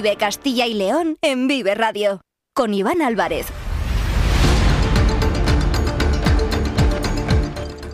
Vive Castilla y León en Vive Radio. Con Iván Álvarez.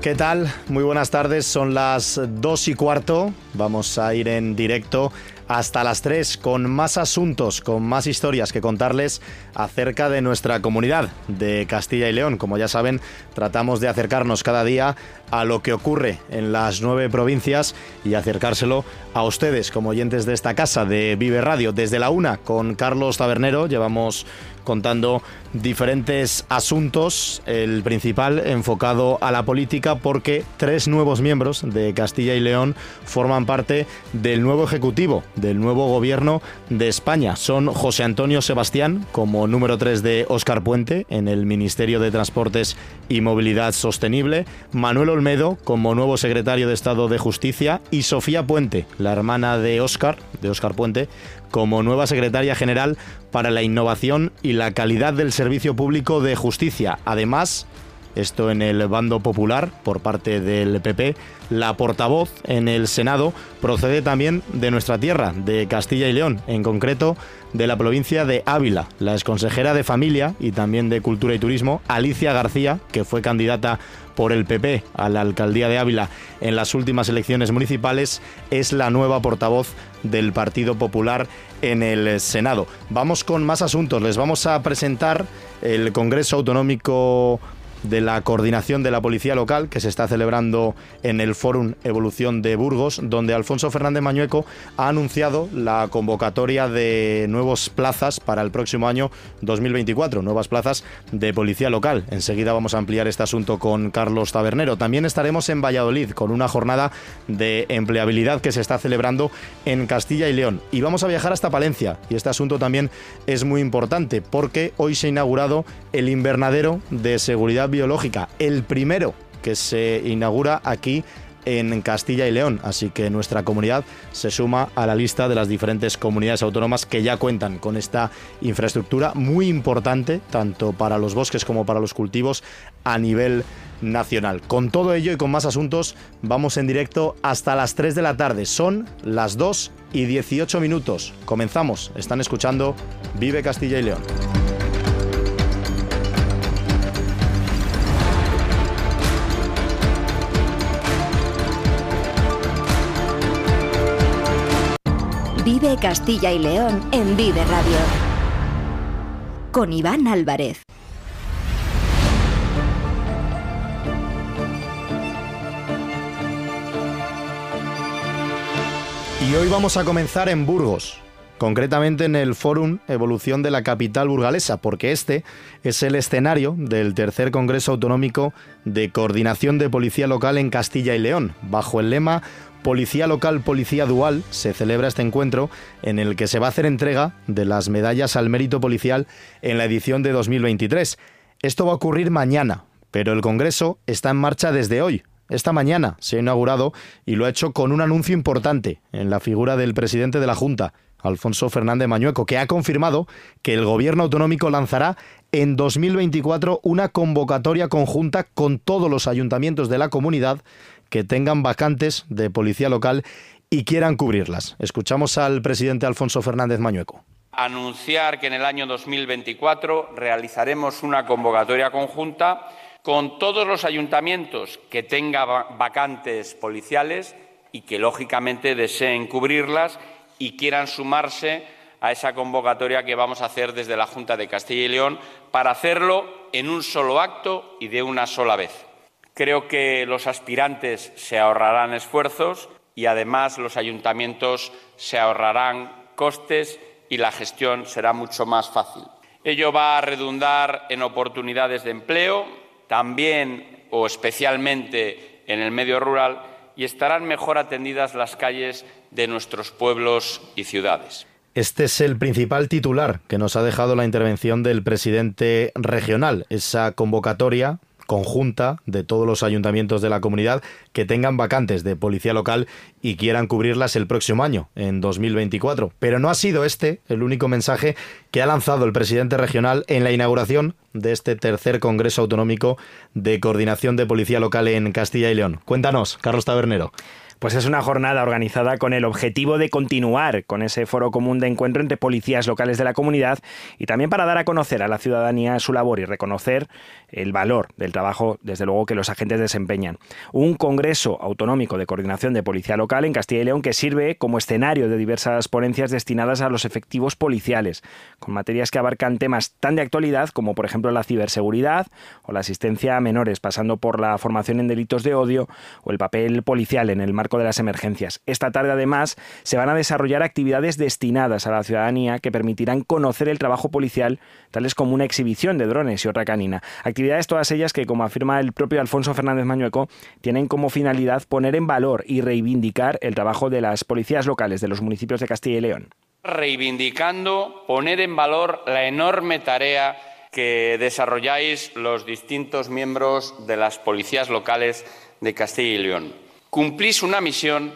¿Qué tal? Muy buenas tardes, son las dos y cuarto. Vamos a ir en directo hasta las 3 con más asuntos, con más historias que contarles acerca de nuestra comunidad de Castilla y León. Como ya saben, tratamos de acercarnos cada día a lo que ocurre en las nueve provincias y acercárselo a ustedes como oyentes de esta casa de Vive Radio. Desde la una con Carlos Tabernero llevamos contando diferentes asuntos, el principal enfocado a la política porque tres nuevos miembros de Castilla y León forman parte del nuevo Ejecutivo, del nuevo Gobierno de España. Son José Antonio Sebastián como número 3 de Óscar Puente en el Ministerio de Transportes y Movilidad Sostenible, Manuel Olmedo como nuevo secretario de Estado de Justicia y Sofía Puente, la hermana de Óscar, de Óscar Puente, como nueva secretaria general para la innovación y la calidad del servicio público de justicia. Además, esto en el bando popular por parte del PP, la portavoz en el Senado procede también de nuestra tierra, de Castilla y León, en concreto de la provincia de Ávila. La exconsejera de Familia y también de Cultura y Turismo, Alicia García, que fue candidata por el PP a la alcaldía de Ávila en las últimas elecciones municipales, es la nueva portavoz del Partido Popular en el Senado. Vamos con más asuntos. Les vamos a presentar el Congreso Autonómico de la coordinación de la policía local que se está celebrando en el Fórum Evolución de Burgos, donde Alfonso Fernández Mañueco ha anunciado la convocatoria de nuevas plazas para el próximo año 2024, nuevas plazas de policía local. Enseguida vamos a ampliar este asunto con Carlos Tabernero. También estaremos en Valladolid con una jornada de empleabilidad que se está celebrando en Castilla y León. Y vamos a viajar hasta Palencia. Y este asunto también es muy importante porque hoy se ha inaugurado el invernadero de seguridad biológica, el primero que se inaugura aquí en Castilla y León, así que nuestra comunidad se suma a la lista de las diferentes comunidades autónomas que ya cuentan con esta infraestructura muy importante, tanto para los bosques como para los cultivos a nivel nacional. Con todo ello y con más asuntos, vamos en directo hasta las 3 de la tarde. Son las 2 y 18 minutos. Comenzamos. Están escuchando Vive Castilla y León. Vive Castilla y León en Vive Radio. Con Iván Álvarez. Y hoy vamos a comenzar en Burgos, concretamente en el Fórum Evolución de la Capital Burgalesa, porque este es el escenario del tercer Congreso Autonómico de Coordinación de Policía Local en Castilla y León, bajo el lema Policía Local, Policía Dual, se celebra este encuentro en el que se va a hacer entrega de las medallas al mérito policial en la edición de 2023. Esto va a ocurrir mañana, pero el Congreso está en marcha desde hoy. Esta mañana se ha inaugurado y lo ha hecho con un anuncio importante en la figura del presidente de la Junta, Alfonso Fernández Mañueco, que ha confirmado que el gobierno autonómico lanzará en 2024 una convocatoria conjunta con todos los ayuntamientos de la comunidad que tengan vacantes de policía local y quieran cubrirlas. Escuchamos al presidente Alfonso Fernández Mañueco. Anunciar que en el año 2024 realizaremos una convocatoria conjunta con todos los ayuntamientos que tengan vacantes policiales y que lógicamente deseen cubrirlas y quieran sumarse a esa convocatoria que vamos a hacer desde la Junta de Castilla y León para hacerlo en un solo acto y de una sola vez. Creo que los aspirantes se ahorrarán esfuerzos y además los ayuntamientos se ahorrarán costes y la gestión será mucho más fácil. Ello va a redundar en oportunidades de empleo, también o especialmente en el medio rural, y estarán mejor atendidas las calles de nuestros pueblos y ciudades. Este es el principal titular que nos ha dejado la intervención del presidente regional, esa convocatoria conjunta de todos los ayuntamientos de la comunidad que tengan vacantes de policía local y quieran cubrirlas el próximo año, en 2024. Pero no ha sido este el único mensaje que ha lanzado el presidente regional en la inauguración de este tercer Congreso Autonómico de Coordinación de Policía Local en Castilla y León. Cuéntanos, Carlos Tabernero. Pues es una jornada organizada con el objetivo de continuar con ese foro común de encuentro entre policías locales de la comunidad y también para dar a conocer a la ciudadanía su labor y reconocer el valor del trabajo, desde luego, que los agentes desempeñan. Un Congreso Autonómico de Coordinación de Policía Local en Castilla y León que sirve como escenario de diversas ponencias destinadas a los efectivos policiales, con materias que abarcan temas tan de actualidad como, por ejemplo, la ciberseguridad o la asistencia a menores, pasando por la formación en delitos de odio o el papel policial en el marco de las emergencias. Esta tarde, además, se van a desarrollar actividades destinadas a la ciudadanía que permitirán conocer el trabajo policial, tales como una exhibición de drones y otra canina. Actividades todas ellas que, como afirma el propio Alfonso Fernández Mañueco, tienen como finalidad poner en valor y reivindicar el trabajo de las policías locales de los municipios de Castilla y León. Reivindicando, poner en valor la enorme tarea que desarrolláis los distintos miembros de las policías locales de Castilla y León cumplís una misión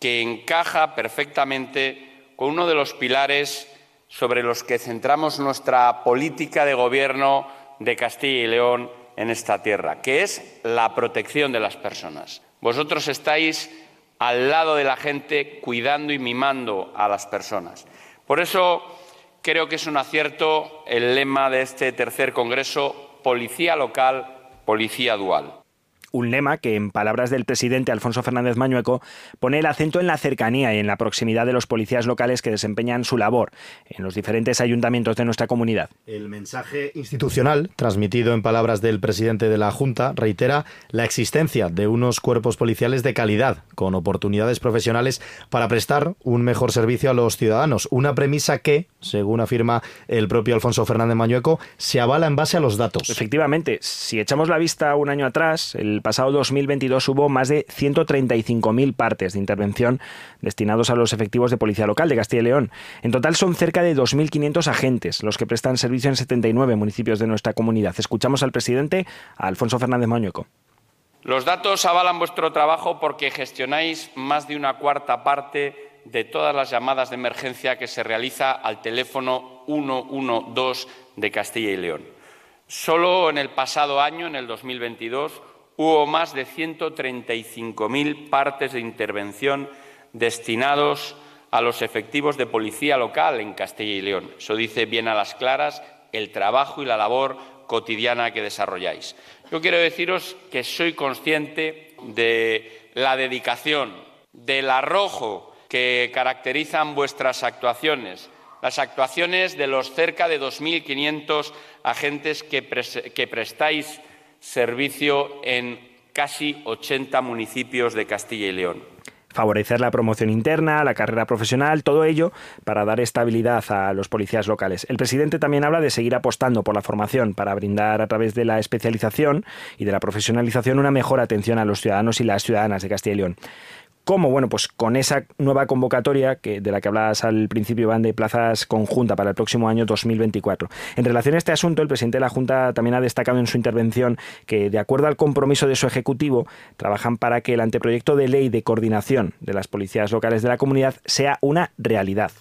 que encaja perfectamente con uno de los pilares sobre los que centramos nuestra política de gobierno de Castilla y León en esta tierra, que es la protección de las personas. Vosotros estáis al lado de la gente cuidando y mimando a las personas. Por eso creo que es un acierto el lema de este tercer Congreso, Policía Local, Policía Dual un lema que, en palabras del presidente Alfonso Fernández Mañueco, pone el acento en la cercanía y en la proximidad de los policías locales que desempeñan su labor en los diferentes ayuntamientos de nuestra comunidad. El mensaje institucional, transmitido en palabras del presidente de la Junta, reitera la existencia de unos cuerpos policiales de calidad, con oportunidades profesionales para prestar un mejor servicio a los ciudadanos. Una premisa que, según afirma el propio Alfonso Fernández Mañueco, se avala en base a los datos. Efectivamente, si echamos la vista un año atrás, el pasado 2022 hubo más de 135.000 partes de intervención destinados a los efectivos de Policía Local de Castilla y León. En total son cerca de 2.500 agentes los que prestan servicio en 79 municipios de nuestra comunidad. Escuchamos al presidente, Alfonso Fernández Mañueco. Los datos avalan vuestro trabajo porque gestionáis más de una cuarta parte de todas las llamadas de emergencia que se realiza al teléfono 112 de Castilla y León. Solo en el pasado año, en el 2022, hubo más de 135.000 partes de intervención destinados a los efectivos de policía local en Castilla y León. Eso dice bien a las claras el trabajo y la labor cotidiana que desarrolláis. Yo quiero deciros que soy consciente de la dedicación, del arrojo que caracterizan vuestras actuaciones, las actuaciones de los cerca de 2.500 agentes que, que prestáis servicio en casi 80 municipios de Castilla y León favorecer la promoción interna, la carrera profesional, todo ello para dar estabilidad a los policías locales. El presidente también habla de seguir apostando por la formación para brindar a través de la especialización y de la profesionalización una mejor atención a los ciudadanos y las ciudadanas de Castilla y León. ¿Cómo? Bueno, pues con esa nueva convocatoria que, de la que hablabas al principio, van de plazas conjunta para el próximo año 2024. En relación a este asunto, el presidente de la Junta también ha destacado en su intervención que, de acuerdo al compromiso de su Ejecutivo, trabajan para que el anteproyecto de ley de coordinación de las policías locales de la comunidad sea una realidad.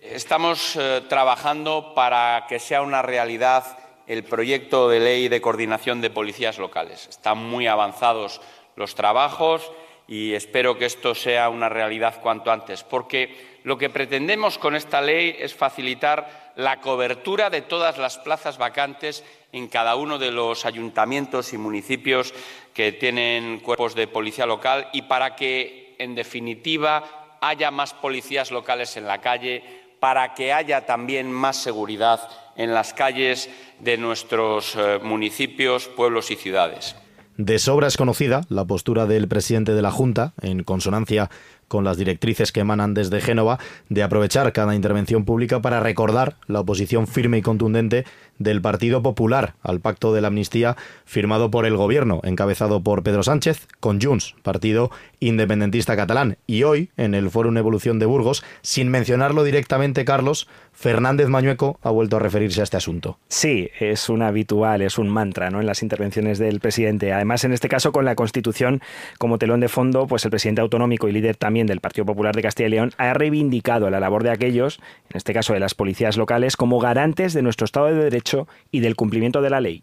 Estamos eh, trabajando para que sea una realidad el proyecto de ley de coordinación de policías locales. Están muy avanzados los trabajos y espero que esto sea una realidad cuanto antes, porque lo que pretendemos con esta ley es facilitar la cobertura de todas las plazas vacantes en cada uno de los ayuntamientos y municipios que tienen cuerpos de policía local y para que, en definitiva, haya más policías locales en la calle, para que haya también más seguridad en las calles de nuestros eh, municipios, pueblos y ciudades. De sobra es conocida la postura del presidente de la Junta, en consonancia con las directrices que emanan desde Génova, de aprovechar cada intervención pública para recordar la oposición firme y contundente del Partido Popular al pacto de la amnistía firmado por el gobierno, encabezado por Pedro Sánchez, con Junts, partido independentista catalán. Y hoy, en el Fórum Evolución de Burgos, sin mencionarlo directamente, Carlos, Fernández Mañueco ha vuelto a referirse a este asunto. Sí, es un habitual, es un mantra ¿no? en las intervenciones del presidente. Además, en este caso, con la Constitución como telón de fondo, pues el presidente autonómico y líder también del Partido Popular de Castilla y León ha reivindicado la labor de aquellos, en este caso de las policías locales, como garantes de nuestro Estado de Derecho y del cumplimiento de la ley.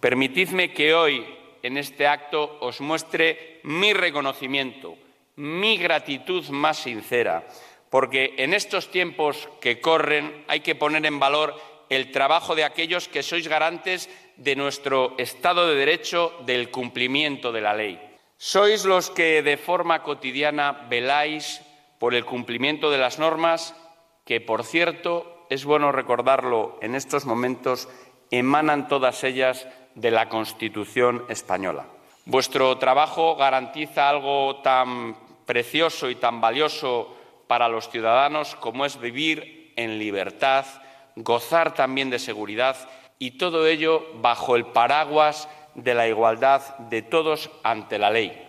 Permitidme que hoy, en este acto, os muestre mi reconocimiento mi gratitud más sincera, porque en estos tiempos que corren hay que poner en valor el trabajo de aquellos que sois garantes de nuestro Estado de Derecho, del cumplimiento de la ley. Sois los que de forma cotidiana veláis por el cumplimiento de las normas, que, por cierto, es bueno recordarlo en estos momentos, emanan todas ellas de la Constitución española. Vuestro trabajo garantiza algo tan precioso y tan valioso para los ciudadanos como es vivir en libertad, gozar también de seguridad y todo ello bajo el paraguas de la igualdad de todos ante la ley.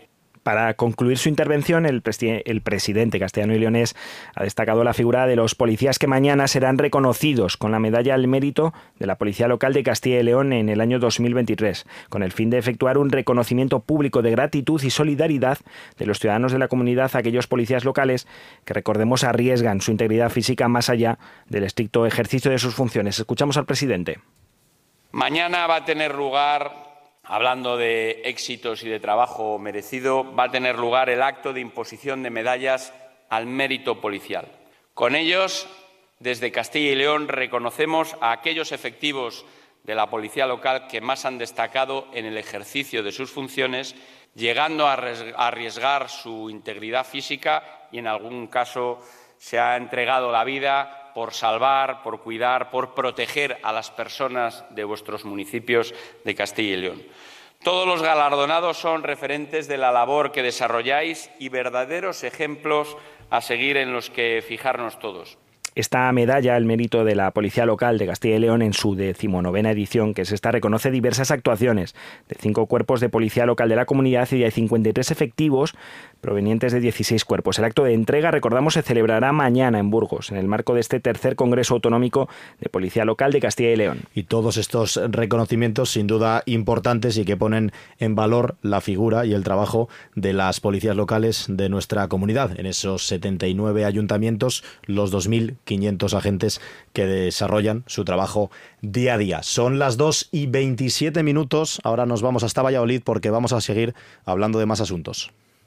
Para concluir su intervención, el, presidente castellano y leonés ha destacado la figura de los policías que mañana serán reconocidos con la medalla al mérito de la Policía Local de Castilla y León en el año 2023, con el fin de efectuar un reconocimiento público de gratitud y solidaridad de los ciudadanos de la comunidad a aquellos policías locales que, recordemos, arriesgan su integridad física más allá del estricto ejercicio de sus funciones. Escuchamos al presidente. Mañana va a tener lugar hablando de éxitos y de trabajo merecido, va a tener lugar el acto de imposición de medallas al mérito policial. Con ellos, desde Castilla y León, reconocemos a aquellos efectivos de la policía local que más han destacado en el ejercicio de sus funciones, llegando a arriesgar su integridad física y, en algún caso, se ha entregado la vida por salvar, por cuidar, por proteger a las personas de vuestros municipios de Castilla y León. Todos los galardonados son referentes de la labor que desarrolláis y verdaderos ejemplos a seguir en los que fijarnos todos. Esta medalla, el mérito de la Policía Local de Castilla y León en su decimonovena edición, que es esta, reconoce diversas actuaciones de cinco cuerpos de Policía Local de la comunidad y de 53 efectivos provenientes de 16 cuerpos. El acto de entrega, recordamos, se celebrará mañana en Burgos, en el marco de este tercer Congreso Autonómico de Policía Local de Castilla y León. Y todos estos reconocimientos, sin duda importantes y que ponen en valor la figura y el trabajo de las policías locales de nuestra comunidad. En esos 79 ayuntamientos, los 2.500 agentes que desarrollan su trabajo día a día. Son las 2 y 27 minutos. Ahora nos vamos hasta Valladolid porque vamos a seguir hablando de más asuntos.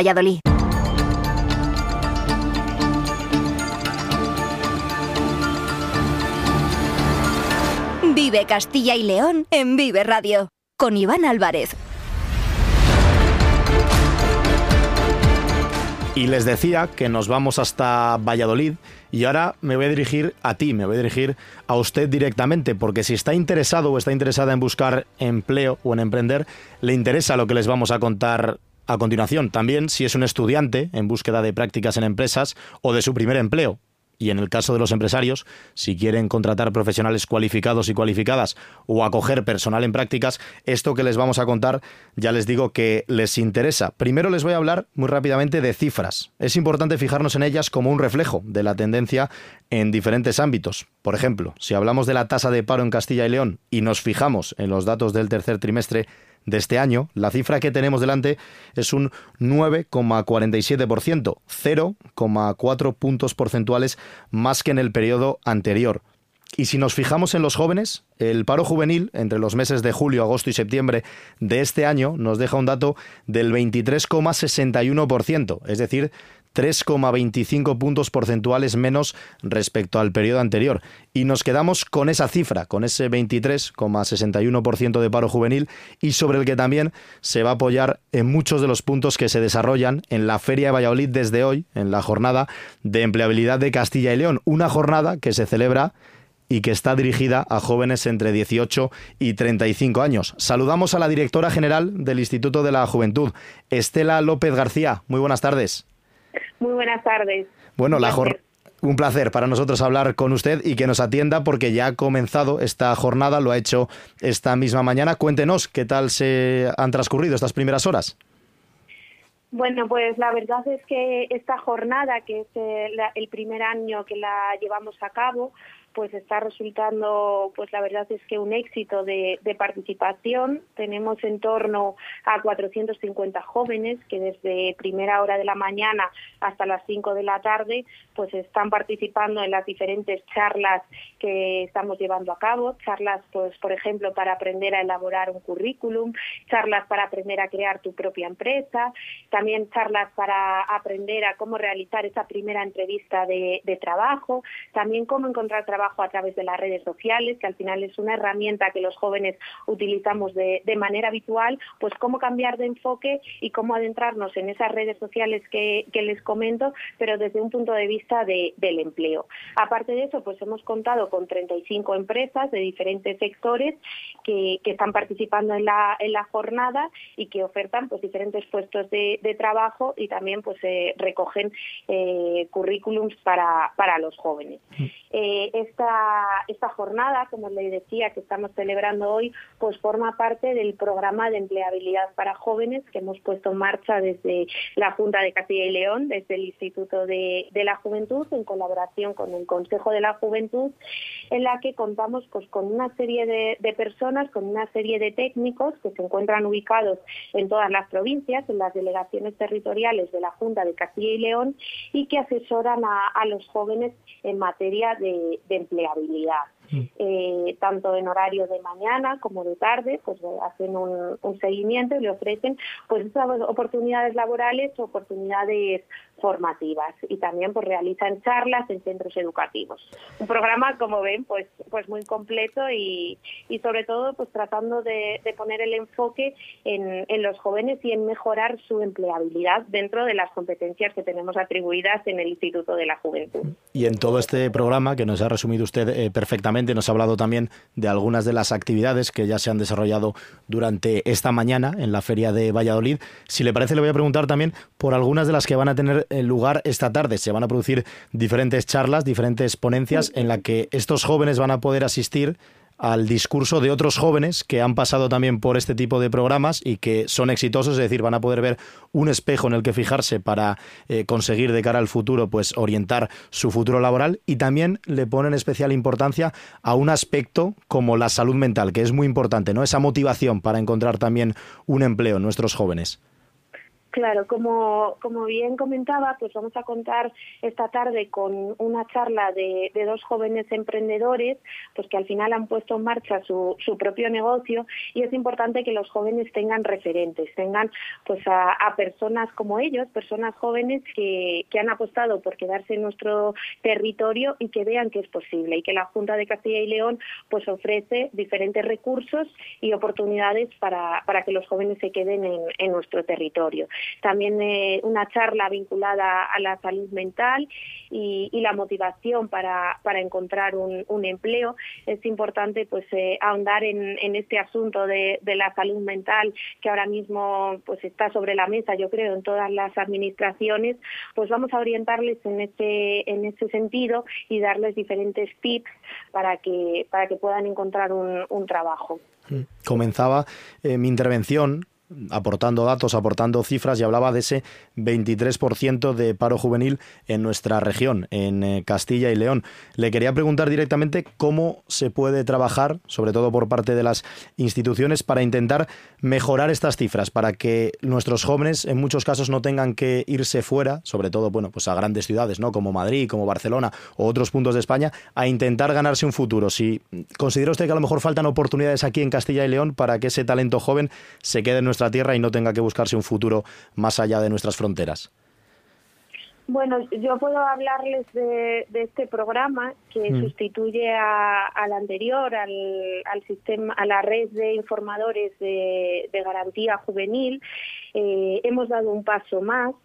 Valladolid. Vive Castilla y León en Vive Radio con Iván Álvarez. Y les decía que nos vamos hasta Valladolid y ahora me voy a dirigir a ti, me voy a dirigir a usted directamente, porque si está interesado o está interesada en buscar empleo o en emprender, le interesa lo que les vamos a contar a continuación, también si es un estudiante en búsqueda de prácticas en empresas o de su primer empleo. Y en el caso de los empresarios, si quieren contratar profesionales cualificados y cualificadas o acoger personal en prácticas, esto que les vamos a contar ya les digo que les interesa. Primero les voy a hablar muy rápidamente de cifras. Es importante fijarnos en ellas como un reflejo de la tendencia en diferentes ámbitos. Por ejemplo, si hablamos de la tasa de paro en Castilla y León y nos fijamos en los datos del tercer trimestre de este año, la cifra que tenemos delante es un 9,47%, 0,4 puntos porcentuales más que en el periodo anterior. Y si nos fijamos en los jóvenes, el paro juvenil entre los meses de julio, agosto y septiembre de este año nos deja un dato del 23,61%, es decir, 3,25 puntos porcentuales menos respecto al periodo anterior. Y nos quedamos con esa cifra, con ese 23,61% de paro juvenil y sobre el que también se va a apoyar en muchos de los puntos que se desarrollan en la Feria de Valladolid desde hoy, en la jornada de empleabilidad de Castilla y León. Una jornada que se celebra y que está dirigida a jóvenes entre 18 y 35 años. Saludamos a la directora general del Instituto de la Juventud, Estela López García. Muy buenas tardes. Muy buenas tardes. Bueno, un la un placer para nosotros hablar con usted y que nos atienda porque ya ha comenzado esta jornada, lo ha hecho esta misma mañana. Cuéntenos qué tal se han transcurrido estas primeras horas. Bueno, pues la verdad es que esta jornada, que es el primer año que la llevamos a cabo, pues está resultando, pues la verdad es que un éxito de, participación. Tenemos en torno a 450 jóvenes que desde primera hora de la mañana hasta las 5 de la tarde, pues están participando en las diferentes charlas que estamos llevando a cabo. Charlas, pues por ejemplo, para aprender a elaborar un currículum, charlas para aprender a crear tu propia empresa, también charlas para aprender a cómo realizar esa primera entrevista de, de trabajo, también cómo encontrar trabajo a través de las redes sociales, que al final es una herramienta que los jóvenes utilizamos de, manera habitual, pues cómo cambiar de enfoque y cómo adentrarnos en esas redes sociales que, les comento, pero desde un punto de vista del empleo. Aparte de eso, pues hemos contado con 35 empresas de diferentes sectores que, están participando en la, en la jornada y que ofertan pues diferentes puestos de, trabajo y también pues eh, recogen eh, currículums para, para los jóvenes. Mm. Eh, esta, jornada, como les decía, que estamos celebrando hoy, pues forma parte del programa de empleabilidad para jóvenes que hemos puesto en marcha desde la Junta de Castilla y León, desde el Instituto de, la Juventud, en colaboración con el Consejo de la Juventud, en la que contamos pues, con una serie de, personas, con una serie de técnicos que se encuentran ubicados en todas las provincias, en las delegaciones territoriales de la Junta de Castilla y León, y que asesoran a los jóvenes en materia de, empleabilidad. Eh, tanto en horario de mañana como de tarde, pues hacen un, seguimiento y le ofrecen pues esas oportunidades laborales, oportunidades formativas y también pues realizan charlas en centros educativos. Un programa, como ven, pues pues muy completo y, y sobre todo pues tratando de, poner el enfoque en, en, los jóvenes y en mejorar su empleabilidad dentro de las competencias que tenemos atribuidas en el Instituto de la Juventud. Y en todo este programa, que nos ha resumido usted eh, perfectamente, nos ha hablado también de algunas de las actividades que ya se han desarrollado durante esta mañana en la Feria de Valladolid. Si le parece, le voy a preguntar también por algunas de las que van a tener lugar esta tarde. Se van a producir diferentes charlas, diferentes ponencias en la que estos jóvenes van a poder asistir al discurso de otros jóvenes que han pasado también por este tipo de programas y que son exitosos, es decir, van a poder ver un espejo en el que fijarse para eh, conseguir de cara al futuro pues orientar su futuro laboral y también le ponen especial importancia a un aspecto como la salud mental, que es muy importante, ¿no? Esa motivación para encontrar también un empleo en nuestros jóvenes. Claro, como, como bien comentaba, pues vamos a contar esta tarde con una charla de, dos jóvenes emprendedores, pues que al final han puesto en marcha su, su propio negocio y es importante que los jóvenes tengan referentes, tengan pues a, personas como ellos, personas jóvenes que, que, han apostado por quedarse en nuestro territorio y que vean que es posible y que la Junta de Castilla y León pues ofrece diferentes recursos y oportunidades para, para que los jóvenes se queden en, en nuestro territorio también eh, una charla vinculada a la salud mental y, la motivación para, para encontrar un, empleo. Es importante pues eh, ahondar en, en, este asunto de, de, la salud mental que ahora mismo pues está sobre la mesa, yo creo, en todas las administraciones. Pues vamos a orientarles en este en este sentido y darles diferentes tips para que para que puedan encontrar un, un trabajo. Comenzaba eh, mi intervención aportando datos, aportando cifras y hablaba de ese 23% de paro juvenil en nuestra región, en eh, Castilla y León. Le quería preguntar directamente cómo se puede trabajar, sobre todo por parte de las instituciones, para intentar mejorar estas cifras, para que nuestros jóvenes en muchos casos no tengan que irse fuera, sobre todo bueno, pues a grandes ciudades, ¿no? como Madrid, como Barcelona o otros puntos de España, a intentar ganarse un futuro. Si considera usted que a lo mejor faltan oportunidades aquí en Castilla y León para que ese talento joven se quede en nuestra tierra y no tenga que buscarse un futuro más allá de nuestras fronteras? Bueno, yo puedo hablarles de, este programa que mm. sustituye al anterior, al, sistema, a la red de informadores de, garantía juvenil. Eh, hemos dado un paso más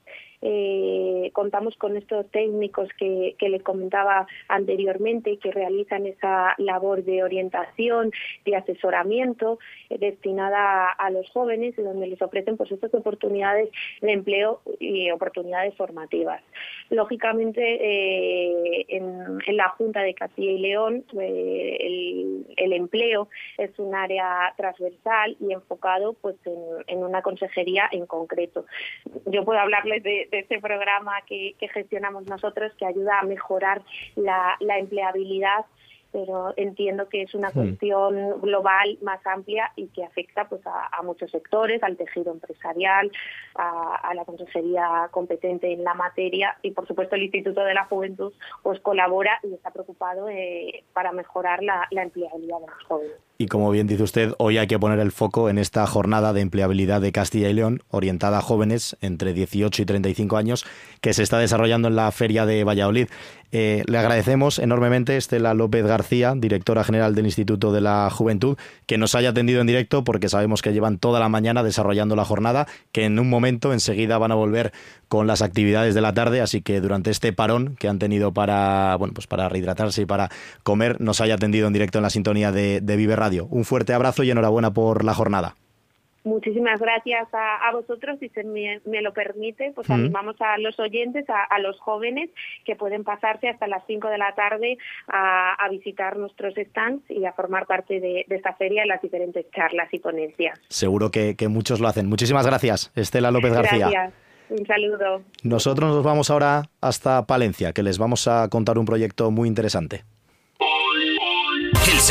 eh, contamos con estos técnicos que, que les comentaba anteriormente que realizan esa labor de orientación, de asesoramiento eh, destinada a, los jóvenes, donde les ofrecen pues estas oportunidades de empleo y oportunidades formativas. Lógicamente, eh, en, la Junta de Castilla y León, el, el, empleo es un área transversal y enfocado pues en, una consejería en concreto. Yo puedo hablarles de, este programa que, gestionamos nosotros que ayuda a mejorar la, la empleabilidad pero entiendo que es una cuestión global más amplia y que afecta pues a, muchos sectores, al tejido empresarial, a, la consejería competente en la materia y por supuesto el Instituto de la Juventud pues colabora y está preocupado eh, para mejorar la, la empleabilidad de los jóvenes. Y como bien dice usted, hoy hay que poner el foco en esta jornada de empleabilidad de Castilla y León, orientada a jóvenes entre 18 y 35 años, que se está desarrollando en la Feria de Valladolid. Eh, le agradecemos enormemente, Estela López García, directora general del Instituto de la Juventud, que nos haya atendido en directo, porque sabemos que llevan toda la mañana desarrollando la jornada, que en un momento enseguida van a volver con las actividades de la tarde, así que durante este parón que han tenido para, bueno, pues para rehidratarse y para comer, nos haya atendido en directo en la sintonía de, de Un fuerte abrazo y enhorabuena por la jornada. Muchísimas gracias a, vosotros, si se me, lo permite, pues animamos a los oyentes, a, los jóvenes que pueden pasarse hasta las 5 de la tarde a, visitar nuestros stands y a formar parte de, esta feria en las diferentes charlas y ponencias. Seguro que, muchos lo hacen. Muchísimas gracias, Estela López García. Gracias. Un saludo. Nosotros nos vamos ahora hasta Palencia, que les vamos a contar un proyecto muy interesante.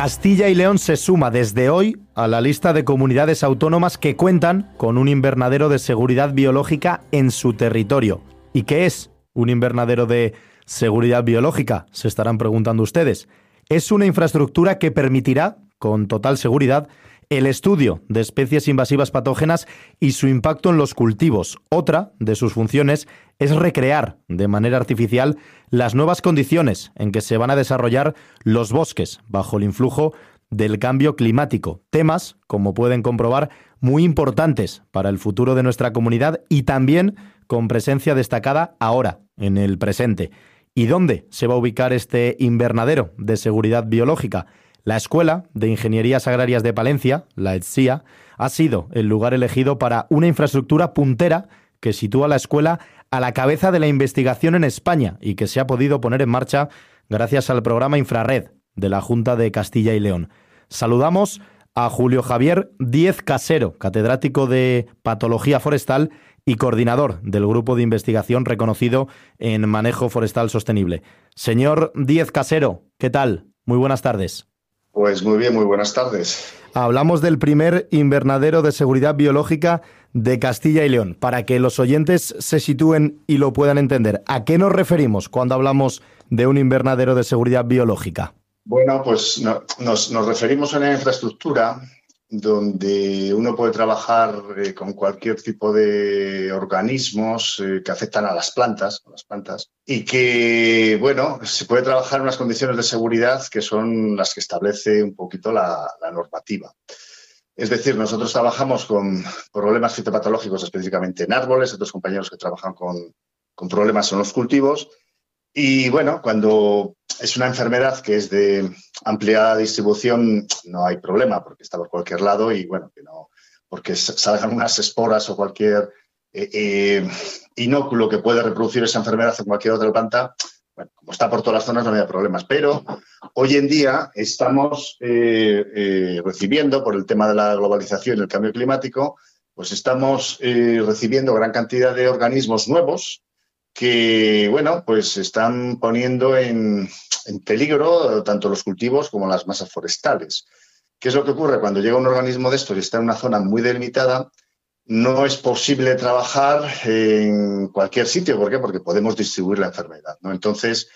Castilla y León se suma desde hoy a la lista de comunidades autónomas que cuentan con un invernadero de seguridad biológica en su territorio. ¿Y qué es un invernadero de seguridad biológica? Se estarán preguntando ustedes. Es una infraestructura que permitirá, con total seguridad, el estudio de especies invasivas patógenas y su impacto en los cultivos. Otra de sus funciones es recrear de manera artificial las nuevas condiciones en que se van a desarrollar los bosques bajo el influjo del cambio climático. Temas, como pueden comprobar, muy importantes para el futuro de nuestra comunidad y también con presencia destacada ahora, en el presente. ¿Y dónde se va a ubicar este invernadero de seguridad biológica? La Escuela de Ingenierías Agrarias de Palencia, la ETSIA, ha sido el lugar elegido para una infraestructura puntera que sitúa la escuela a la cabeza de la investigación en España y que se ha podido poner en marcha gracias al programa Infrared de la Junta de Castilla y León. Saludamos a Julio Javier Díez Casero, catedrático de Patología Forestal y coordinador del grupo de investigación reconocido en manejo forestal sostenible. Señor Díez Casero, ¿qué tal? Muy buenas tardes. Pues muy bien, muy buenas tardes. Hablamos del primer invernadero de seguridad biológica de Castilla y León. Para que los oyentes se sitúen y lo puedan entender, ¿a qué nos referimos cuando hablamos de un invernadero de seguridad biológica? Bueno, pues nos, nos referimos a una infraestructura donde uno puede trabajar eh, con cualquier tipo de organismos eh, que afectan a las plantas, las plantas, y que, bueno, se puede trabajar en unas condiciones de seguridad que son las que establece un poquito la, normativa. Es decir, nosotros trabajamos con problemas fitopatológicos específicamente en árboles, otros compañeros que trabajan con, con problemas en los cultivos, y bueno, cuando es una enfermedad que es de amplia distribución, no hay problema porque está por cualquier lado y bueno, que no, porque salgan unas esporas o cualquier eh, eh, inóculo que puede reproducir esa enfermedad en cualquier otra planta, bueno, como está por todas las zonas no hay problemas. Pero hoy en día estamos eh, recibiendo, por el tema de la globalización y el cambio climático, pues estamos recibiendo gran cantidad de organismos nuevos que, bueno, pues están poniendo en, peligro tanto los cultivos como las masas forestales. ¿Qué es lo que ocurre? Cuando llega un organismo de estos y está en una zona muy delimitada, no es posible trabajar en cualquier sitio. ¿Por qué? Porque podemos distribuir la enfermedad. ¿no? Entonces,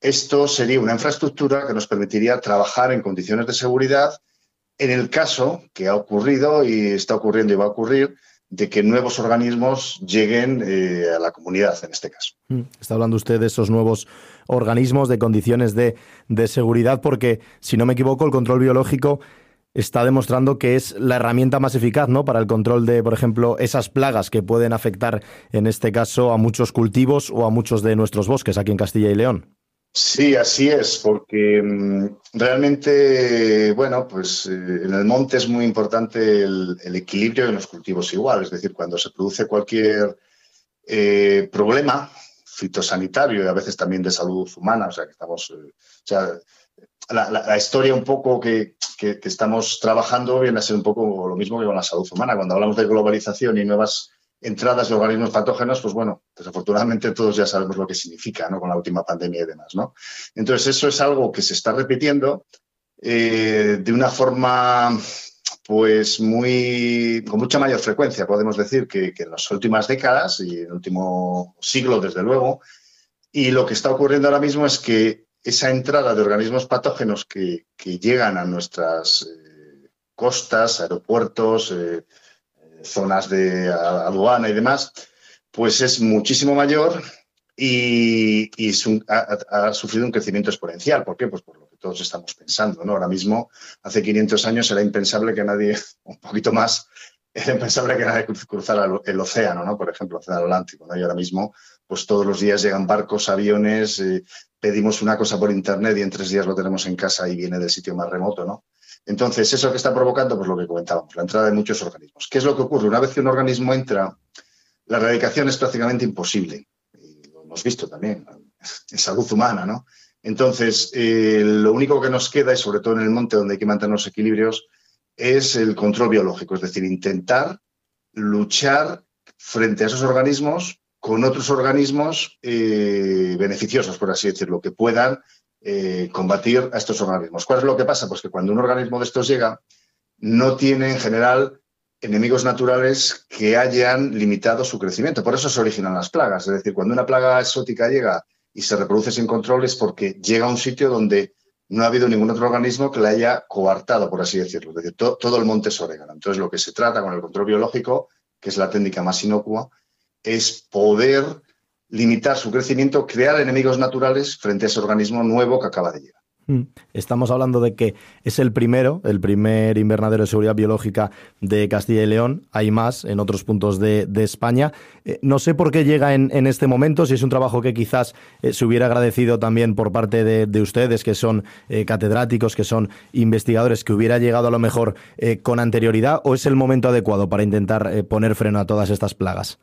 esto sería una infraestructura que nos permitiría trabajar en condiciones de seguridad en el caso que ha ocurrido y está ocurriendo y va a ocurrir de que nuevos organismos lleguen eh, a la comunidad en este caso. Mm, está hablando usted de esos nuevos organismos, de condiciones de, de seguridad, porque si no me equivoco, el control biológico está demostrando que es la herramienta más eficaz ¿no? para el control de, por ejemplo, esas plagas que pueden afectar, en este caso, a muchos cultivos o a muchos de nuestros bosques aquí en Castilla y León. Sí, así es, porque mm, realmente, bueno, pues eh, en el monte es muy importante el, equilibrio en los cultivos igual, es decir, cuando se produce cualquier eh, problema fitosanitario y a veces también de salud humana, o sea, que estamos, eh, o sea, la, historia un poco que, que, estamos trabajando viene a ser un poco lo mismo que con la salud humana. Cuando hablamos de globalización y nuevas entradas de organismos patógenos, pues bueno, desafortunadamente todos ya sabemos lo que significa, ¿no? Con la última pandemia y demás, ¿no? Entonces, eso es algo que se está repitiendo eh, de una forma, pues muy, con mucha mayor frecuencia, podemos decir, que, en las últimas décadas y en el último siglo, desde luego. Y lo que está ocurriendo ahora mismo es que esa entrada de organismos patógenos que, llegan a nuestras eh, costas, aeropuertos, eh, zonas de aduana y demás, pues es muchísimo mayor y, ha, sufrido un crecimiento exponencial. ¿Por qué? Pues por lo que todos estamos pensando. ¿no? Ahora mismo, hace 500 años era impensable que nadie, un poquito más, era impensable que nadie cruzara el océano, ¿no? por ejemplo, el Atlántico. ¿no? Y ahora mismo, pues todos los días llegan barcos, aviones, eh, pedimos una cosa por Internet y en tres días lo tenemos en casa y viene del sitio más remoto. ¿no? Entonces, ¿eso que está provocando? Pues lo que comentábamos, la entrada de muchos organismos. ¿Qué es lo que ocurre? Una vez que un organismo entra, la erradicación es prácticamente imposible. Y lo hemos visto también en salud humana, ¿no? Entonces, eh, lo único que nos queda, y sobre todo en el monte donde hay que mantener los equilibrios, es el control biológico, es decir, intentar luchar frente a esos organismos con otros organismos eh, beneficiosos, por así decirlo, que puedan eh, combatir a estos organismos. ¿Cuál es lo que pasa? Pues que cuando un organismo de estos llega, no tiene en general enemigos naturales que hayan limitado su crecimiento. Por eso se originan las plagas. Es decir, cuando una plaga exótica llega y se reproduce sin control es porque llega a un sitio donde no ha habido ningún otro organismo que la haya coartado, por así decirlo. Es decir, todo el monte es orégano. Entonces, lo que se trata con el control biológico, que es la técnica más inocua, es poder limitar su crecimiento, crear enemigos naturales frente a ese organismo nuevo que acaba de llegar. Mm. Estamos hablando de que es el primero, el primer invernadero de seguridad biológica de Castilla y León. Hay más en otros puntos de, España. Eh, no sé por qué llega en, este momento, si es un trabajo que quizás eh, se hubiera agradecido también por parte de, ustedes, que son eh, catedráticos, que son investigadores, que hubiera llegado a lo mejor con anterioridad, o es el momento adecuado para intentar poner freno a todas estas plagas.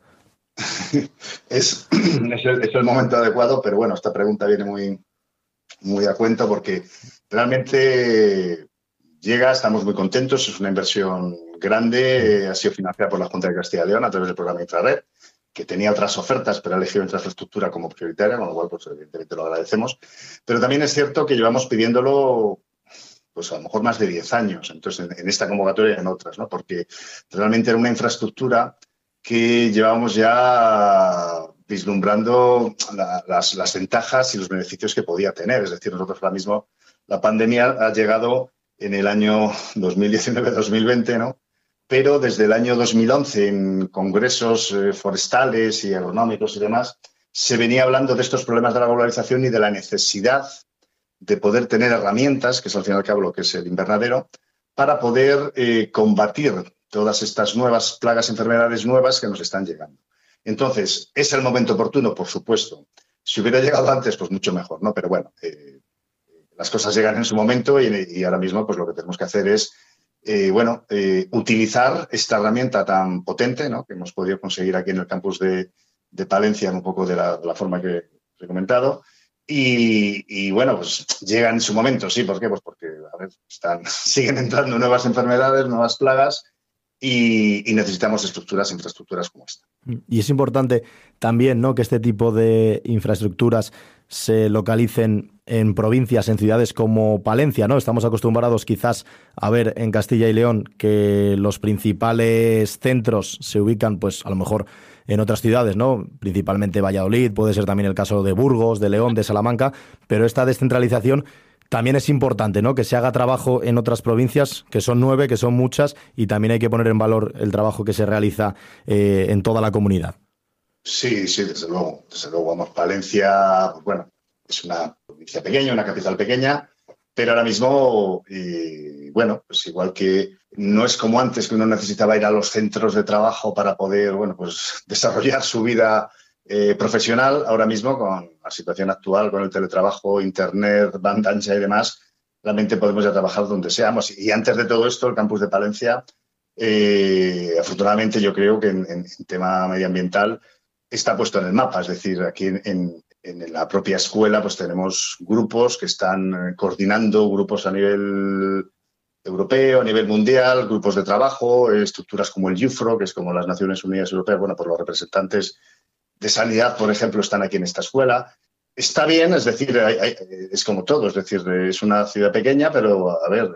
es, el, momento adecuado, pero bueno, esta pregunta viene muy, muy a cuento porque realmente llega, estamos muy contentos, es una inversión grande, ha sido financiada por la Junta de Castilla y León a través del programa Infrared, que tenía otras ofertas, pero ha elegido infraestructura como prioritaria, con lo cual, pues evidentemente lo agradecemos. Pero también es cierto que llevamos pidiéndolo pues a lo mejor más de 10 años, entonces en, en esta convocatoria y en otras, ¿no? Porque realmente era una infraestructura que llevamos ya vislumbrando las, ventajas y los beneficios que podía tener. Es decir, nosotros ahora mismo la pandemia ha llegado en el año 2019-2020, ¿no? Pero desde el año 2011, en congresos eh, forestales y agronómicos y demás, se venía hablando de estos problemas de la globalización y de la necesidad de poder tener herramientas, que es al fin y al cabo lo que es el invernadero, para poder eh, combatir todas estas nuevas plagas, enfermedades nuevas que nos están llegando. Entonces, es el momento oportuno, por supuesto. Si hubiera llegado antes, pues mucho mejor, ¿no? Pero bueno, eh, las cosas llegan en su momento y, ahora mismo, pues lo que tenemos que hacer es, eh, bueno, eh, utilizar esta herramienta tan potente, ¿no? Que hemos podido conseguir aquí en el campus de, Palencia, un poco de la, forma que he comentado. Y, bueno, pues llega en su momento, sí, ¿por qué? Pues porque a ver, están, siguen entrando nuevas enfermedades, nuevas plagas y, necesitamos estructuras, infraestructuras como esta. Y es importante también ¿no? que este tipo de infraestructuras se localicen en provincias, en ciudades como Palencia, ¿no? Estamos acostumbrados quizás a ver en Castilla y León que los principales centros se ubican, pues a lo mejor en otras ciudades, ¿no? Principalmente Valladolid, puede ser también el caso de Burgos, de León, de Salamanca, pero esta descentralización también es importante, ¿no? Que se haga trabajo en otras provincias, que son nueve, que son muchas, y también hay que poner en valor el trabajo que se realiza eh, en toda la comunidad. Sí, sí, desde luego. Desde luego, vamos, Palencia, pues bueno, es una provincia pequeña, una capital pequeña, pero ahora mismo, eh, bueno, pues igual que no es como antes que uno necesitaba ir a los centros de trabajo para poder, bueno, pues desarrollar su vida eh, profesional ahora mismo con la situación actual, con el teletrabajo, internet, banda ancha y demás, realmente podemos ya trabajar donde seamos. Y antes de todo esto, el campus de Palencia, eh, afortunadamente yo creo que en, tema medioambiental está puesto en el mapa. Es decir, aquí en, la propia escuela pues tenemos grupos que están eh, coordinando, grupos a nivel europeo, a nivel mundial, grupos de trabajo, estructuras como el UFRO, que es como las Naciones Unidas Europeas, bueno, por los representantes de sanidad, por ejemplo, están aquí en esta escuela. Está bien, es decir, es como todo, es decir, es una ciudad pequeña, pero a ver,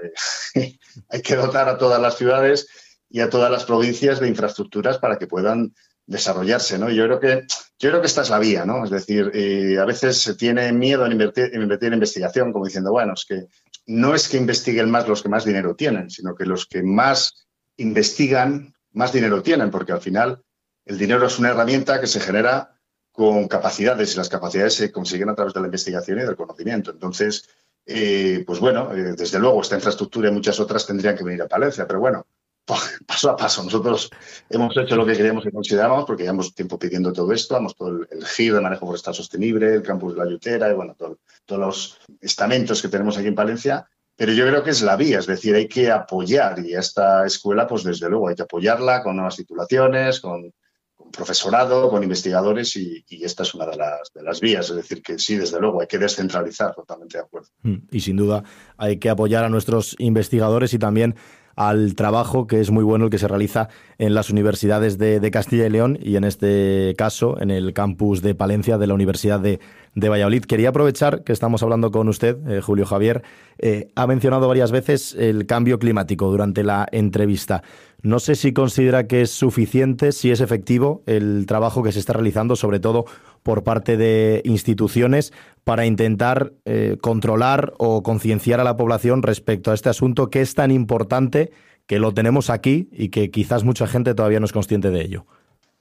hay que dotar a todas las ciudades y a todas las provincias de infraestructuras para que puedan desarrollarse, ¿no? Yo creo que, yo creo que esta es la vía, ¿no? Es decir, eh, a veces se tiene miedo en invertir, en invertir en investigación, como diciendo, bueno, es que no es que investiguen más los que más dinero tienen, sino que los que más investigan, más dinero tienen, porque al final el dinero es una herramienta que se genera con capacidades y las capacidades se consiguen a través de la investigación y del conocimiento. Entonces, eh, pues bueno, eh, desde luego esta infraestructura y muchas otras tendrían que venir a Palencia, pero bueno, paso a paso. Nosotros hemos hecho lo que queríamos y consideramos porque llevamos tiempo pidiendo todo esto, vamos todo el, el GIR de manejo forestal sostenible, el campus de la Yutera y bueno, todos los estamentos que tenemos aquí en Palencia. Pero yo creo que es la vía, es decir, hay que apoyar y a esta escuela, pues desde luego hay que apoyarla con nuevas titulaciones, con profesorado, con investigadores y, esta es una de las, de las vías. Es decir, que sí, desde luego, hay que descentralizar, totalmente de acuerdo. Mm, y sin duda hay que apoyar a nuestros investigadores y también al trabajo que es muy bueno el que se realiza en las universidades de, Castilla y León y en este caso en el campus de Palencia de la Universidad de, Valladolid. Quería aprovechar que estamos hablando con usted, eh, Julio Javier. Eh, ha mencionado varias veces el cambio climático durante la entrevista. No sé si considera que es suficiente, si es efectivo el trabajo que se está realizando, sobre todo por parte de instituciones, para intentar eh, controlar o concienciar a la población respecto a este asunto que es tan importante que lo tenemos aquí y que quizás mucha gente todavía no es consciente de ello.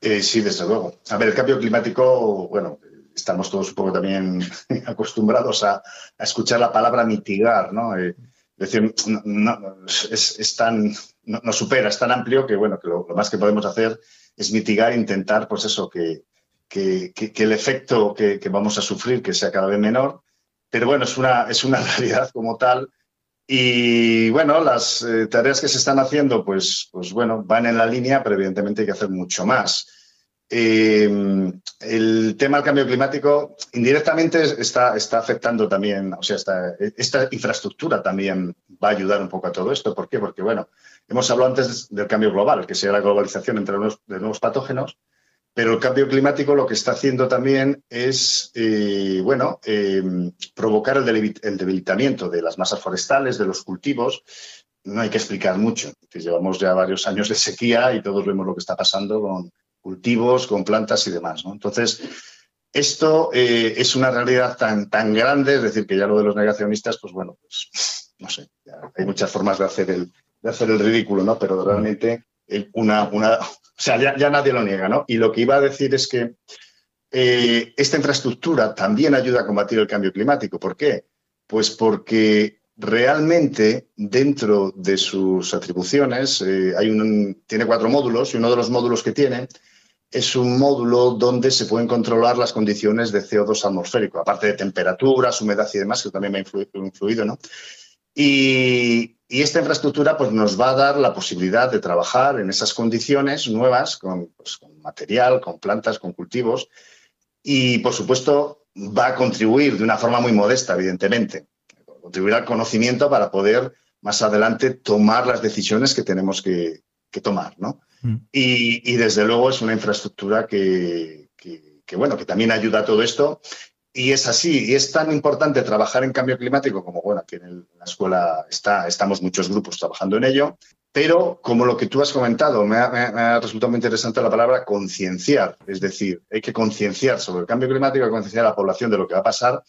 Eh, sí, desde luego. A ver, el cambio climático, bueno, estamos todos un poco también acostumbrados a, escuchar la palabra mitigar, ¿no? Eh, es decir, no, es, tan, no, supera, es tan amplio que, bueno, que lo, más que podemos hacer es mitigar, intentar, pues eso, que, que, el efecto que, vamos a sufrir que sea cada vez menor. Pero bueno, es una, es una realidad como tal. Y bueno, las eh, tareas que se están haciendo, pues, pues bueno, van en la línea, pero evidentemente hay que hacer mucho más. Eh, el tema del cambio climático indirectamente está, está afectando también, o sea, esta infraestructura también va a ayudar un poco a todo esto. ¿Por qué? Porque, bueno, hemos hablado antes del cambio global, que sería la globalización entre los, de nuevos patógenos, pero el cambio climático lo que está haciendo también es, eh, bueno, eh, provocar el, debilitamiento de las masas forestales, de los cultivos. No hay que explicar mucho. Llevamos ya varios años de sequía y todos vemos lo que está pasando con cultivos, con plantas y demás. Entonces, esto eh, es una realidad tan, tan grande, es decir, que ya lo de los negacionistas, pues bueno, pues no sé, hay muchas formas de hacer el, de hacer el ridículo, ¿no? Pero realmente una, una o sea, ya, nadie lo niega, ¿no? Y lo que iba a decir es que eh, esta infraestructura también ayuda a combatir el cambio climático. ¿Por qué? Pues porque realmente dentro de sus atribuciones eh, hay un, tiene cuatro módulos y uno de los módulos que tiene es un módulo donde se pueden controlar las condiciones de CO2 atmosférico, aparte de temperaturas, humedad y demás, que también me ha influido, ¿no? Y, esta infraestructura pues, nos va a dar la posibilidad de trabajar en esas condiciones nuevas, con, pues, con material, con plantas, con cultivos, y por supuesto va a contribuir de una forma muy modesta, evidentemente, contribuir al conocimiento para poder más adelante tomar las decisiones que tenemos que, tomar, ¿no? Mm. Y, desde luego es una infraestructura que, bueno, que también ayuda a todo esto. Y es así, y es tan importante trabajar en cambio climático como, bueno, aquí en, la escuela está, estamos muchos grupos trabajando en ello, pero como lo que tú has comentado, me ha, resultado muy interesante la palabra concienciar, es decir, hay que concienciar sobre el cambio climático, hay que concienciar a la población de lo que va a pasar,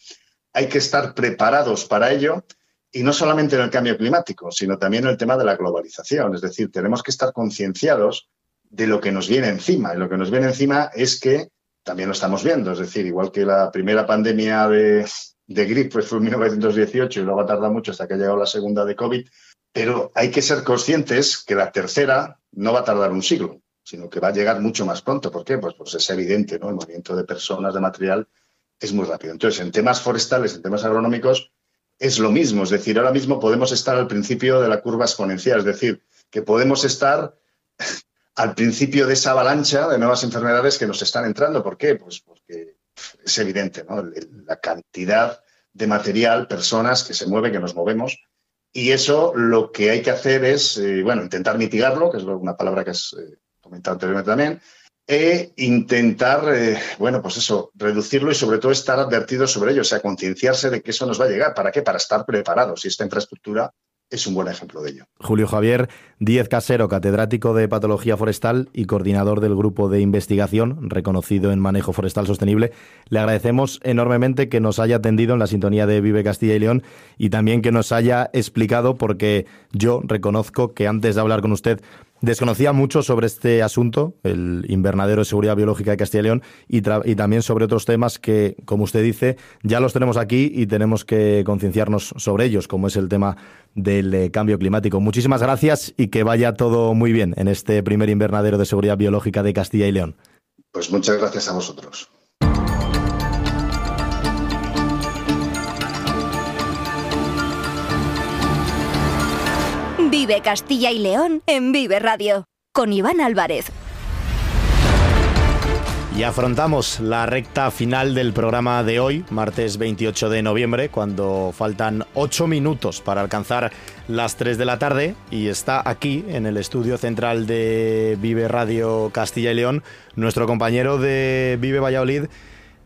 hay que estar preparados para ello y no solamente en el cambio climático, sino también en el tema de la globalización. Es decir, tenemos que estar concienciados de lo que nos viene encima. Y lo que nos viene encima es que también lo estamos viendo. Es decir, igual que la primera pandemia de, de gripe fue en 1918 y luego ha tardado mucho hasta que ha llegado la segunda de COVID, pero hay que ser conscientes que la tercera no va a tardar un siglo, sino que va a llegar mucho más pronto. ¿Por qué? Pues, pues es evidente, ¿no? El movimiento de personas, de material, es muy rápido. Entonces, en temas forestales, en temas agronómicos, es lo mismo. Es decir, ahora mismo podemos estar al principio de la curva exponencial, es decir, que podemos estar al principio de esa avalancha de nuevas enfermedades que nos están entrando. ¿Por qué? Pues porque es evidente, ¿no? La cantidad de material, personas que se mueven, que nos movemos. Y eso lo que hay que hacer es, eh, bueno, intentar mitigarlo, que es una palabra que has eh, comentado anteriormente también, e intentar, eh, bueno, pues eso, reducirlo y sobre todo estar advertidos sobre ello, o sea, concienciarse de que eso nos va a llegar. ¿Para qué? Para estar preparados. Y esta infraestructura es un buen ejemplo de ello. Julio Javier Díez Casero, catedrático de Patología Forestal y coordinador del grupo de investigación reconocido en manejo forestal sostenible. Le agradecemos enormemente que nos haya atendido en la sintonía de Vive Castilla y León y también que nos haya explicado, porque yo reconozco que antes de hablar con usted Desconocía mucho sobre este asunto, el invernadero de seguridad biológica de Castilla y León, y, también sobre otros temas que, como usted dice, ya los tenemos aquí y tenemos que concienciarnos sobre ellos, como es el tema del eh, cambio climático. Muchísimas gracias y que vaya todo muy bien en este primer invernadero de seguridad biológica de Castilla y León. Pues muchas gracias a vosotros. Vive Castilla y León en Vive Radio con Iván Álvarez. Y afrontamos la recta final del programa de hoy, martes 28 de noviembre, cuando faltan 8 minutos para alcanzar las 3 de la tarde y está aquí en el estudio central de Vive Radio Castilla y León nuestro compañero de Vive Valladolid,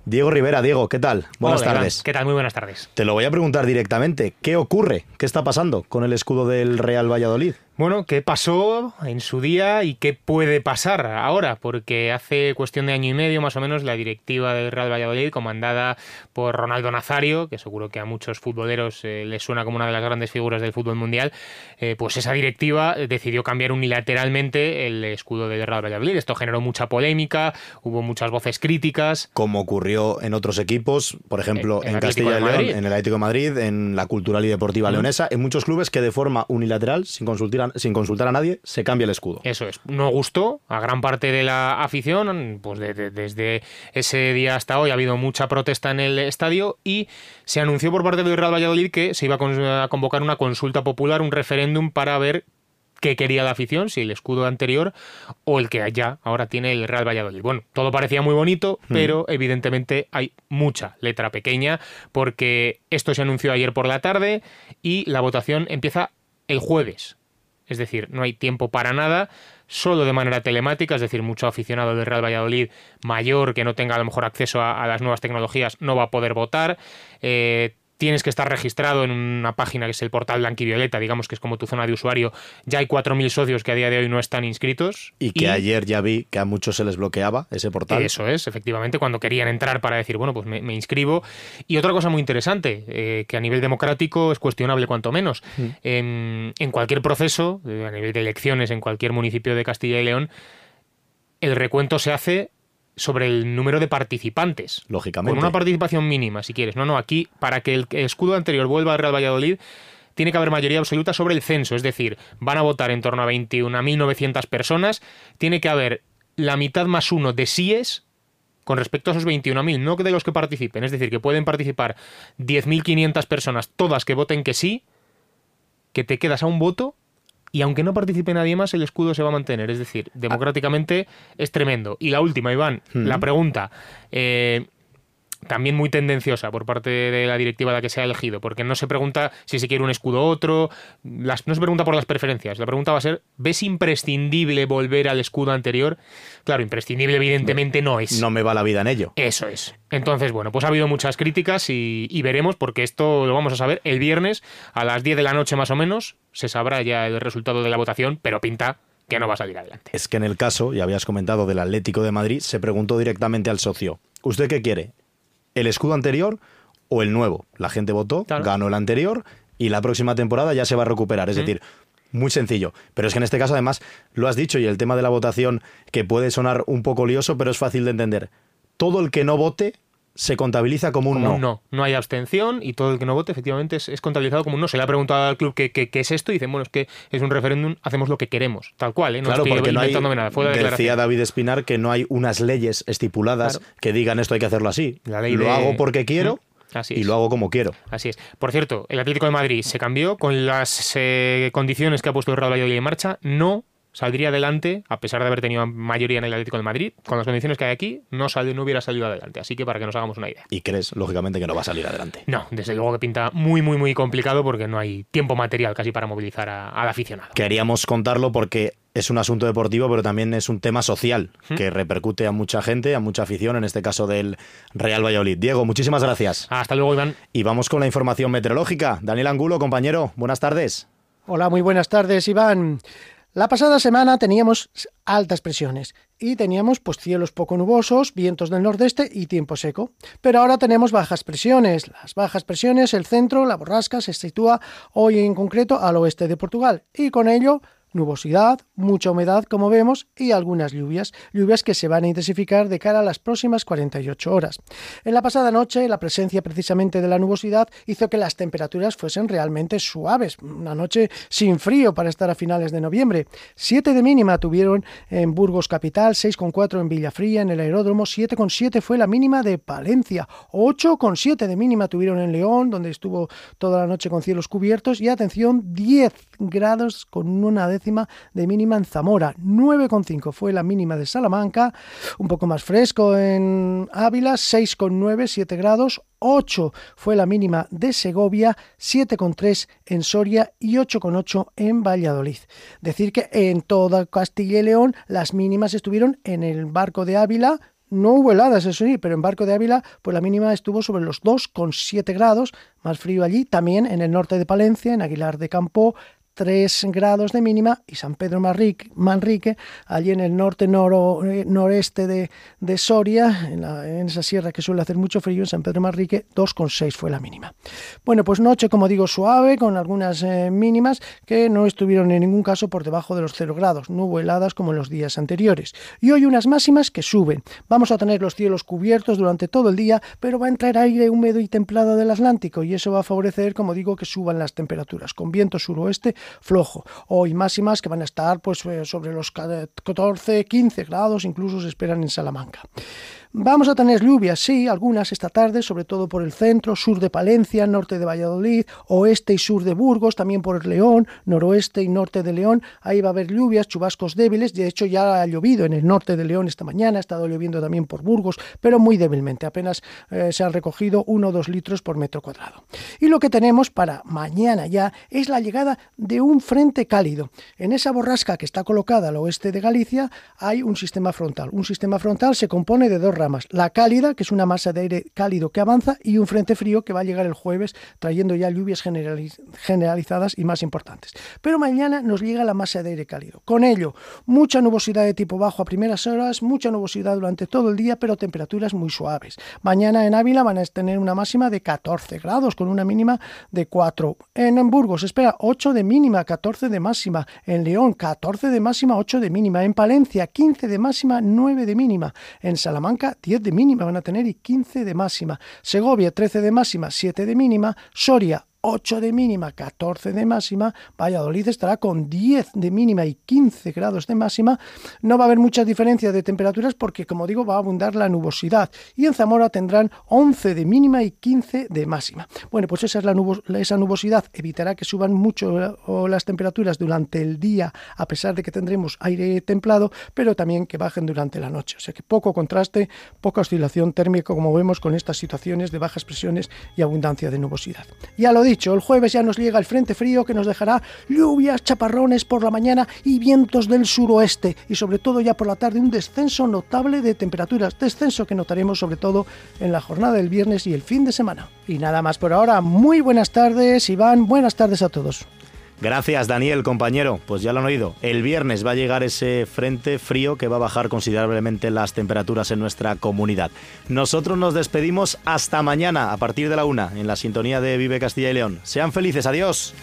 Diego Rivera, Diego, ¿qué tal? Buenas tardes. ¿Qué tal? Muy buenas tardes. Te lo voy a preguntar directamente. ¿Qué ocurre? ¿Qué está pasando con el escudo del Real Valladolid? Bueno, ¿qué pasó en su día y qué puede pasar ahora? Porque hace cuestión de año y medio más o menos la directiva del Real Valladolid, comandada por Ronaldo Nazario, que seguro que a muchos futboleros eh, les suena como una de las grandes figuras del fútbol mundial, eh, pues esa directiva decidió cambiar unilateralmente el escudo del Real Valladolid. Esto generó mucha polémica, hubo muchas voces críticas. Como ocurrió en otros equipos, por ejemplo, en, Castilla y León, en el Atlético de Madrid, en la Cultural y Deportiva Leonesa, en muchos clubes que de forma unilateral, sin consultar sin consultar a nadie, se cambia el escudo. Eso es. No gustó a gran parte de la afición, pues desde ese día hasta hoy ha habido mucha protesta en el estadio y se anunció por parte del Real Valladolid que se iba a convocar una consulta popular, un referéndum para ver qué quería la afición, si el escudo anterior o el que ya ahora tiene el Real Valladolid. Bueno, todo parecía muy bonito, hmm. pero evidentemente hay mucha letra pequeña porque esto se anunció ayer por la tarde y la votación empieza el jueves es decir, no hay tiempo para nada, solo de manera telemática, es decir, mucho aficionado del Real Valladolid mayor que no tenga a lo mejor acceso a, las nuevas tecnologías no va a poder votar. Eh, tienes que estar registrado en una página que es el portal Blanquivioleta, digamos que es como tu zona de usuario. Ya hay 4.000 socios que a día de hoy no están inscritos. Y que ayer ya vi que a muchos se les bloqueaba ese portal. Eso es, efectivamente, cuando querían entrar para decir, bueno, pues me, inscribo. Y otra cosa muy interesante, eh, que a nivel democrático es cuestionable cuanto menos. Mm. En, cualquier proceso, eh, a nivel de elecciones en cualquier municipio de Castilla y León, el recuento se hace sobre el número de participantes. Lógicamente. Con una participación mínima, si quieres. No, no, aquí, para que el escudo anterior vuelva al Real Valladolid, tiene que haber mayoría absoluta sobre el censo. Es decir, van a votar en torno a 21.900 personas. Tiene que haber la mitad más uno de síes con respecto a esos 21.000, no de los que participen. Es decir, que pueden participar 10.500 personas, todas que voten que sí, que te quedas a un voto y aunque no participe nadie más, el escudo se va a mantener. Es decir, democráticamente es tremendo. Y la última, Iván, la pregunta. Eh, también muy tendenciosa por parte de la directiva de la que se ha elegido, porque no se pregunta si se quiere un escudo u otro, las, no se pregunta por las preferencias, la pregunta va a ser, ¿ves imprescindible volver al escudo anterior? Claro, imprescindible evidentemente no es. No me va la vida en ello. Eso es. Entonces, bueno, pues ha habido muchas críticas y, y veremos, porque esto lo vamos a saber el viernes a las 10 de la noche más o menos, se sabrá ya el resultado de la votación, pero pinta que no va a salir adelante. Es que en el caso, ya habías comentado, del Atlético de Madrid, se preguntó directamente al socio, ¿usted qué quiere? ¿El escudo anterior o el nuevo? La gente votó, ganó el anterior y la próxima temporada ya se va a recuperar. Es decir, muy sencillo. Pero es que en este caso, además, lo has dicho y el tema de la votación, que puede sonar un poco lioso, pero es fácil de entender. Todo el que no vote se contabiliza como un no. no. no. hay abstención y todo el que no vote efectivamente es, contabilizado como un no. Se le ha preguntado al club qué, es esto y dicen, bueno, es que es un referéndum, hacemos lo que queremos, tal cual, ¿eh? no claro, estoy porque no hay, nada. Fue la decía David Espinar que no hay unas leyes estipuladas que digan esto hay que hacerlo así. La ley lo de... hago porque quiero. Así y lo hago como quiero. Así es. Por cierto, el Atlético de Madrid se cambió con las eh, condiciones que ha puesto el Real Valladolid en marcha. No saldría adelante, a pesar de haber tenido mayoría en el Atlético de Madrid, con las condiciones que hay aquí, no, salió, no hubiera salido adelante. Así que para que nos hagamos una idea. ¿Y crees, lógicamente, que no va a salir adelante? No, desde luego que pinta muy, muy, muy complicado porque no hay tiempo material casi para movilizar a, al aficionado. Queríamos contarlo porque es un asunto deportivo, pero también es un tema social que repercute a mucha gente, a mucha afición, en este caso del Real Valladolid. Diego, muchísimas gracias. Hasta luego, Iván. Y vamos con la información meteorológica. Daniel Angulo, compañero, buenas tardes. Hola, muy buenas tardes, Iván. La pasada semana teníamos altas presiones y teníamos pues cielos poco nubosos, vientos del nordeste y tiempo seco. Pero ahora tenemos bajas presiones. Las bajas presiones, el centro, la borrasca se sitúa hoy en concreto al oeste de Portugal y con ello nubosidad, mucha humedad como vemos y algunas lluvias, lluvias que se van a intensificar de cara a las próximas 48 horas. En la pasada noche la presencia precisamente de la nubosidad hizo que las temperaturas fuesen realmente suaves, una noche sin frío para estar a finales de noviembre. 7 de mínima tuvieron en Burgos capital, 6,4 en Villafría, en el aeródromo, 7,7 fue la mínima de Palencia, 8,7 de mínima tuvieron en León, donde estuvo toda la noche con cielos cubiertos y atención, 10 grados con una de mínima en Zamora, 9,5 fue la mínima de Salamanca, un poco más fresco en Ávila, 6,9, 7 grados, 8 fue la mínima de Segovia, 7,3 en Soria y 8,8 en Valladolid. Decir que en toda Castilla y León las mínimas estuvieron en el barco de Ávila, no hubo heladas, eso sí, pero en Barco de Ávila, pues la mínima estuvo sobre los 2,7 grados, más frío allí, también en el norte de Palencia, en Aguilar de Campo, 3 grados de mínima y San Pedro Manrique, allí en el norte eh, noreste de, de Soria, en, esa sierra que suele hacer mucho frío, en San Pedro Manrique 2,6 fue la mínima. Bueno, pues noche, como digo, suave, con algunas eh, mínimas que no estuvieron en ningún caso por debajo de los 0 grados, no heladas como en los días anteriores. Y hoy unas máximas que suben. Vamos a tener los cielos cubiertos durante todo el día, pero va a entrar aire húmedo y templado del Atlántico y eso va a favorecer, como digo, que suban las temperaturas, con viento suroeste flojo. Hoy máximas que van a estar pues, eh, sobre los 14, 15 grados, incluso se esperan en Salamanca. Vamos a tener lluvias, sí, algunas esta tarde, sobre todo por el centro, sur de Palencia, norte de Valladolid, oeste y sur de Burgos, también por el León, noroeste y norte de León. Ahí va a haber lluvias, chubascos débiles. De hecho, ya ha llovido en el norte de León esta mañana, ha estado lloviendo también por Burgos, pero muy débilmente. Apenas eh, se han recogido 1 o 2 litros por metro cuadrado. Y lo que tenemos para mañana ya es la llegada de un frente cálido. En esa borrasca que está colocada al oeste de Galicia hay un sistema frontal. Un sistema frontal se compone de dos la cálida, que es una masa de aire cálido que avanza, y un frente frío que va a llegar el jueves trayendo ya lluvias generalizadas y más importantes. Pero mañana nos llega la masa de aire cálido. Con ello, mucha nubosidad de tipo bajo a primeras horas, mucha nubosidad durante todo el día, pero temperaturas muy suaves. Mañana en Ávila van a tener una máxima de 14 grados con una mínima de 4. En Burgos se espera 8 de mínima, 14 de máxima. En León 14 de máxima, 8 de mínima. En Palencia 15 de máxima, 9 de mínima. En Salamanca 10 de mínima van a tener y 15 de máxima. Segovia 13 de máxima, 7 de mínima. Soria 8 de mínima, 14 de máxima. Valladolid estará con 10 de mínima y 15 grados de máxima. No va a haber mucha diferencia de temperaturas porque, como digo, va a abundar la nubosidad. Y en Zamora tendrán 11 de mínima y 15 de máxima. Bueno, pues esa, es la esa nubosidad evitará que suban mucho las temperaturas durante el día, a pesar de que tendremos aire templado, pero también que bajen durante la noche. O sea que poco contraste, poca oscilación térmica, como vemos con estas situaciones de bajas presiones y abundancia de nubosidad. Ya lo dicho, el jueves ya nos llega el frente frío que nos dejará lluvias, chaparrones por la mañana y vientos del suroeste y sobre todo ya por la tarde un descenso notable de temperaturas, descenso que notaremos sobre todo en la jornada del viernes y el fin de semana. Y nada más por ahora, muy buenas tardes Iván, buenas tardes a todos. Gracias, Daniel, compañero. Pues ya lo han oído. El viernes va a llegar ese frente frío que va a bajar considerablemente las temperaturas en nuestra comunidad. Nosotros nos despedimos hasta mañana a partir de la una en la sintonía de Vive Castilla y León. Sean felices, adiós.